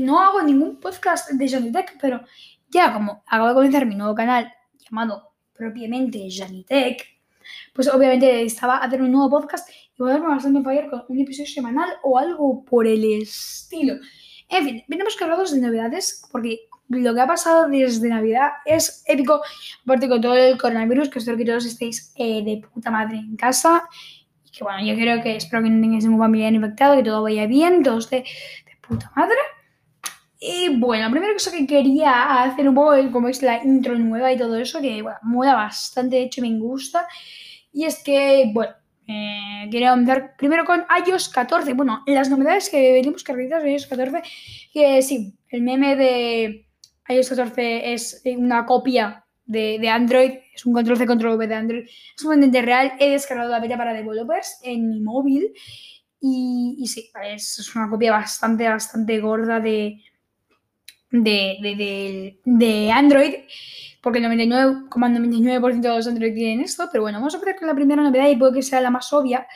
no hago ningún podcast de Janitech, pero ya como acabo de comenzar mi nuevo canal llamado propiamente Janitech, pues obviamente estaba a hacer un nuevo podcast y voy a darme bastante fallar con un episodio semanal o algo por el estilo. En fin, venimos cargados de novedades porque lo que ha pasado desde Navidad es épico, aparte con todo el coronavirus, que espero que todos estéis eh, de puta madre en casa. Que bueno, yo creo que espero que no tengáis ningún familiar infectado, que todo vaya bien, todo esté de puta madre. Y bueno, la primera cosa que quería hacer un poco, como es la intro nueva y todo eso, que bueno, bastante, de hecho me gusta. Y es que, bueno, eh, quería empezar primero con iOS 14. Bueno, las novedades que venimos cargaditas de iOS 14, que sí, el meme de iOS 14 es una copia de, de, Android, es un control C, control V de Android. Es un momento real. He descargado la beta para developers en mi móvil. Y, y sí, es, una copia bastante, bastante gorda de, de, de, de Android. Porque el 99,99% de los Android tienen esto. Pero bueno, vamos a empezar con la primera novedad y puede que sea la más obvia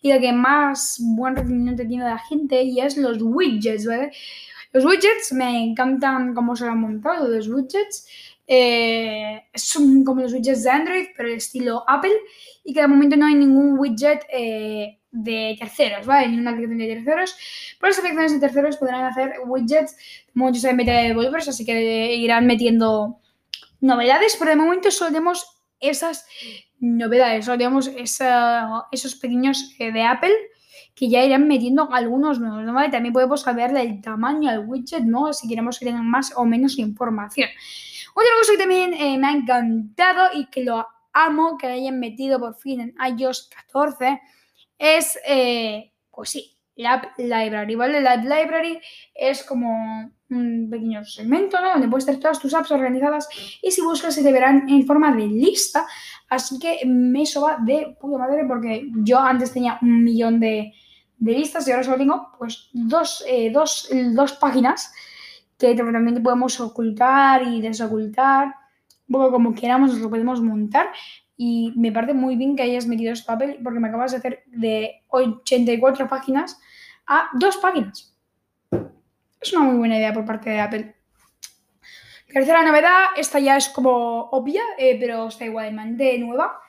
y la que más buen rendimiento tiene la gente. Y es los widgets, ¿vale? Los widgets me encantan cómo se han montado, los widgets. Eh, son como los widgets de Android, pero el estilo Apple. Y que de momento no hay ningún widget eh, de terceros, ¿vale? Ni una aplicación de terceros. Pero las aplicaciones de terceros podrán hacer widgets. Muchos de developers, así que irán metiendo novedades. Pero de momento solo tenemos esas novedades, solo tenemos esos pequeños eh, de Apple que ya irán metiendo algunos nuevos, ¿no? ¿Vale? También podemos saber el tamaño del widget, ¿no? Si queremos que tengan más o menos información. Otra cosa que también eh, me ha encantado y que lo amo que hayan metido por fin en iOS 14 es, eh, pues sí, la Library, ¿vale? La App Library es como un pequeño segmento, ¿no? Donde puedes tener todas tus apps organizadas y si buscas se te verán en forma de lista. Así que eso va de puta madre porque yo antes tenía un millón de, de listas y ahora solo tengo pues dos, eh, dos, dos páginas que realmente podemos ocultar y desocultar, un poco como queramos, lo podemos montar. Y me parece muy bien que hayas metido este papel porque me acabas de hacer de 84 páginas a dos páginas. Es una muy buena idea por parte de Apple. Tercera novedad, esta ya es como obvia, eh, pero está igualmente nueva,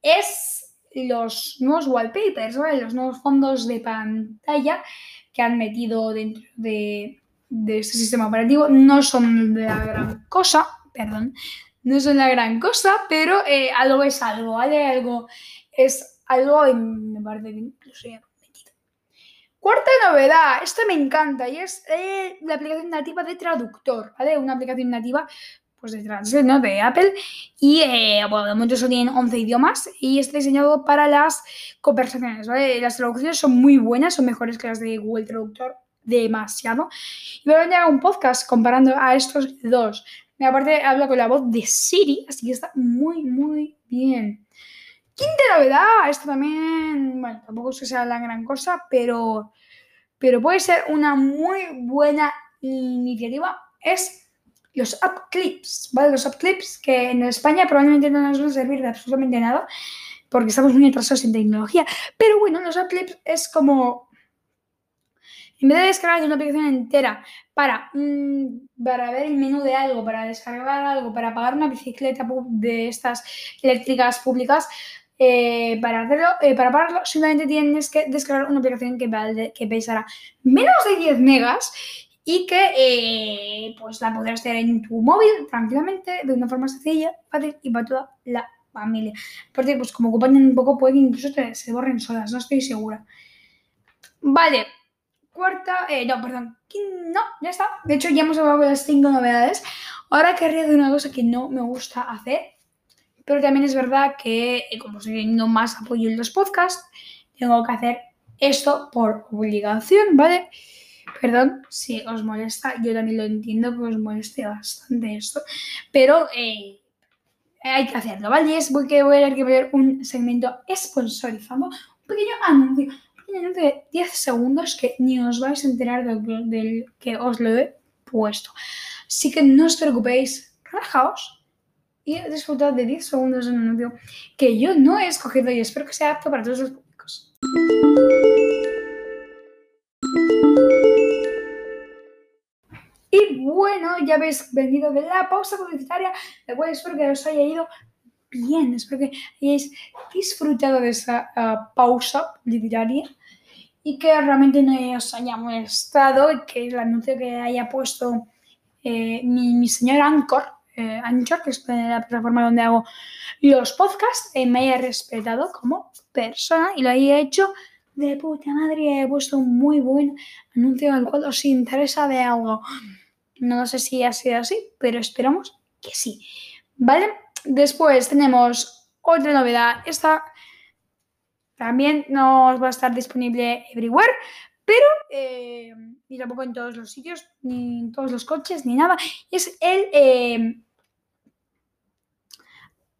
es los nuevos wallpapers, ¿vale? los nuevos fondos de pantalla que han metido dentro de, de este sistema operativo. No son la gran cosa, perdón, no son la gran cosa, pero eh, algo es algo, ¿vale? Algo es algo y me parece bien lo metido. Cuarta novedad, esta me encanta y es eh, la aplicación nativa de traductor, ¿vale? Una aplicación nativa pues de Translate, ¿no? De Apple. Y eh, bueno, de momento solo tienen 11 idiomas y está diseñado para las conversaciones, ¿vale? Las traducciones son muy buenas, son mejores que las de Google Traductor, demasiado. Y voy a un podcast comparando a estos dos. Aparte habla con la voz de Siri, así que está muy, muy bien. Quinta novedad, esto también, bueno, tampoco es que sea la gran cosa, pero, pero puede ser una muy buena iniciativa. Es los app clips, ¿vale? Los app clips que en España probablemente no nos van a servir de absolutamente nada porque estamos muy atrasados en tecnología. Pero bueno, los app clips es como en vez de descargar una aplicación entera para, mmm, para ver el menú de algo, para descargar algo, para pagar una bicicleta de estas eléctricas públicas, eh, para hacerlo, eh, para pagarlo, simplemente tienes que descargar una aplicación que, que pesará menos de 10 megas y que eh, pues la podrás tener en tu móvil tranquilamente, de una forma sencilla, fácil y para toda la familia. Aparte, pues como ocupan un poco, puede que incluso se borren solas, no estoy segura. Vale, cuarta, eh, no, perdón, no, ya está. De hecho, ya hemos hablado de las cinco novedades. Ahora querría hacer una cosa que no me gusta hacer, pero también es verdad que, eh, como estoy teniendo más apoyo en los podcasts, tengo que hacer esto por obligación, ¿vale? Perdón si os molesta, yo también lo entiendo que os moleste bastante esto, pero eh, hay que hacerlo, ¿vale? Y es porque voy a tener que ver un segmento sponsorizado, un pequeño anuncio, menos de 10 segundos que ni os vais a enterar del, que os lo he puesto. Así que no os preocupéis, relajaos y disfrutad de 10 segundos de un anuncio que yo no he escogido y espero que sea apto para todos los públicos. Y bueno, ya habéis venido de la pausa publicitaria, la cual pues, espero que os haya ido bien, espero que hayáis disfrutado de esa uh, pausa publicitaria y que realmente no os haya molestado y que el anuncio que haya puesto eh, mi, mi, señor Anchor, eh, Anchor, que es la plataforma donde hago los podcasts, eh, me haya respetado como persona y lo haya hecho de puta madre. He puesto un muy buen anuncio al cual os interesa de algo. No sé si ha sido así, pero esperamos que sí. ¿Vale? Después tenemos otra novedad. Esta también no va a estar disponible everywhere, pero eh, ni tampoco en todos los sitios, ni en todos los coches, ni nada. Es el eh,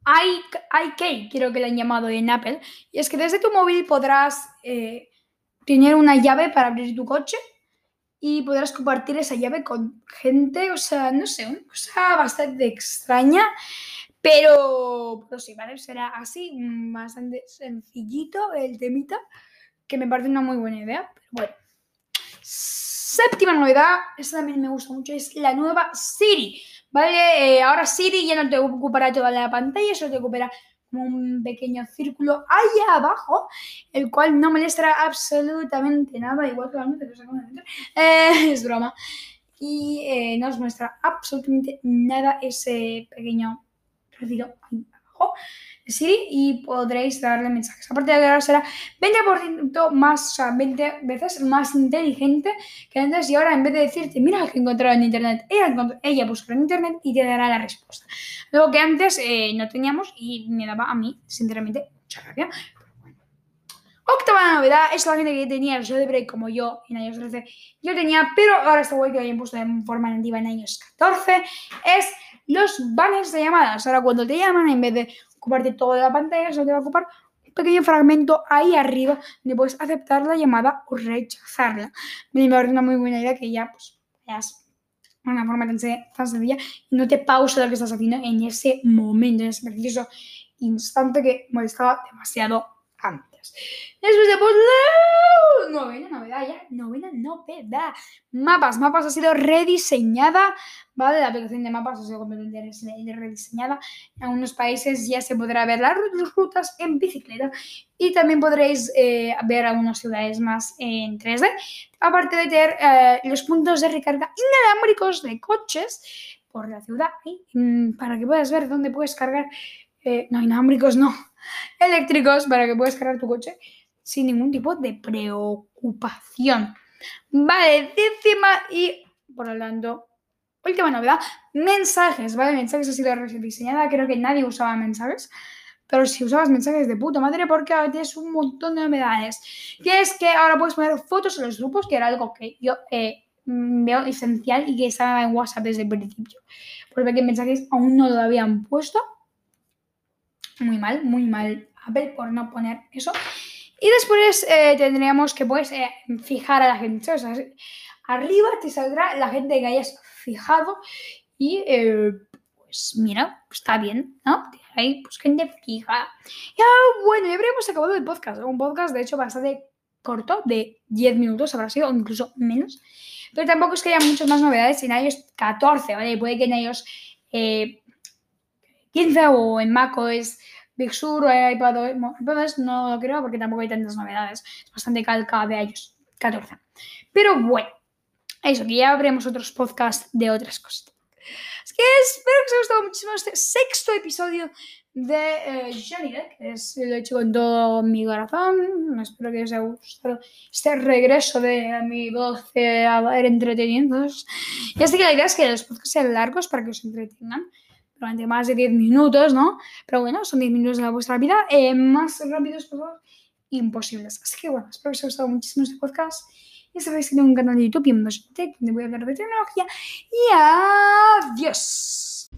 iK, creo que lo han llamado en Apple. Y es que desde tu móvil podrás eh, tener una llave para abrir tu coche y podrás compartir esa llave con gente. O sea, no sé, una cosa bastante extraña. Pero, pero sí, ¿vale? Será así, bastante sencillito el temita, que me parece una muy buena idea. Pero bueno. Séptima novedad, esta también me gusta mucho, es la nueva Siri. ¿Vale? Eh, ahora Siri ya no te ocupará toda la pantalla, solo te ocupará como un pequeño círculo allá abajo, el cual no molestará absolutamente nada, igual que la que os de. Eh, es broma. Y eh, no os muestra absolutamente nada ese pequeño ahí abajo sí y podréis darle mensajes. Aparte de que ahora será 20% más, o sea, 20 veces más inteligente que antes y ahora en vez de decirte, mira que he encontrado en internet, ella, ella buscará en internet y te dará la respuesta. Luego que antes eh, no teníamos y me daba a mí, sinceramente, mucha rabia. Octava novedad es la gente que tenía el de break como yo en años 13. Yo tenía, pero ahora está guay que lo hayan puesto de forma nativa en años 14. Es los banners de llamadas. Ahora cuando te llaman, en vez de ocuparte toda la pantalla, solo te va a ocupar un pequeño fragmento ahí arriba donde puedes aceptar la llamada o rechazarla. Me parece una muy buena idea que ya pues veas una forma tan, sencilla y no te pausa lo que estás haciendo en ese momento, en ese preciso instante que molestaba demasiado antes. Después de pues, novena novedad ya, novena novedad. Mapas, Mapas ha sido rediseñada, ¿vale? La aplicación de Mapas ha sido completamente rediseñada. En algunos países ya se podrá ver las rutas en bicicleta y también podréis eh, ver algunas ciudades más en 3D. Aparte de tener eh, los puntos de recarga inalámbricos de coches por la ciudad mm, para que puedas ver dónde puedes cargar. Eh, no, inalámbricos no, eléctricos para que puedas cargar tu coche sin ningún tipo de preocupación. Vale, décima y por tanto, última novedad, mensajes, ¿vale? Mensajes ha sido rediseñada, creo que nadie usaba mensajes, pero si usabas mensajes de puta madre porque ahora tienes un montón de novedades. Que es que ahora puedes poner fotos en los grupos, que era algo que yo eh, veo esencial y que estaba en WhatsApp desde el principio. Porque que mensajes aún no lo habían puesto. Muy mal, muy mal Apple por no poner eso. Y después eh, tendríamos que pues eh, fijar a la gente. O sea, arriba te saldrá la gente que hayas fijado y eh, pues mira, está bien, ¿no? Ahí pues gente fija. Ya, bueno, ya habríamos acabado el podcast. Un podcast de hecho bastante corto, de 10 minutos habrá sido, incluso menos. Pero tampoco es que haya muchas más novedades en iOS 14, ¿vale? Puede que en iOS 15 o en macOS Big Sur o iPad, no lo creo porque tampoco hay tantas novedades. Es bastante calca de ellos, 14. Pero bueno, eso, que ya habremos otros podcasts de otras cosas. Es que espero que os haya gustado muchísimo este sexto episodio de eh, Johnny que es, lo he hecho con todo mi corazón. Espero que os haya gustado este regreso de mi voz eh, a ver entretenimientos. Y así que la idea es que los podcasts sean largos para que os entretengan durante más de 10 minutos, ¿no? Pero bueno, son 10 minutos de vuestra vida, eh, más rápidos, por favor, imposibles. Así que bueno, espero que os haya gustado muchísimo este podcast. Ya sabéis que tengo un canal de YouTube y donde voy a hablar de tecnología. Y adiós.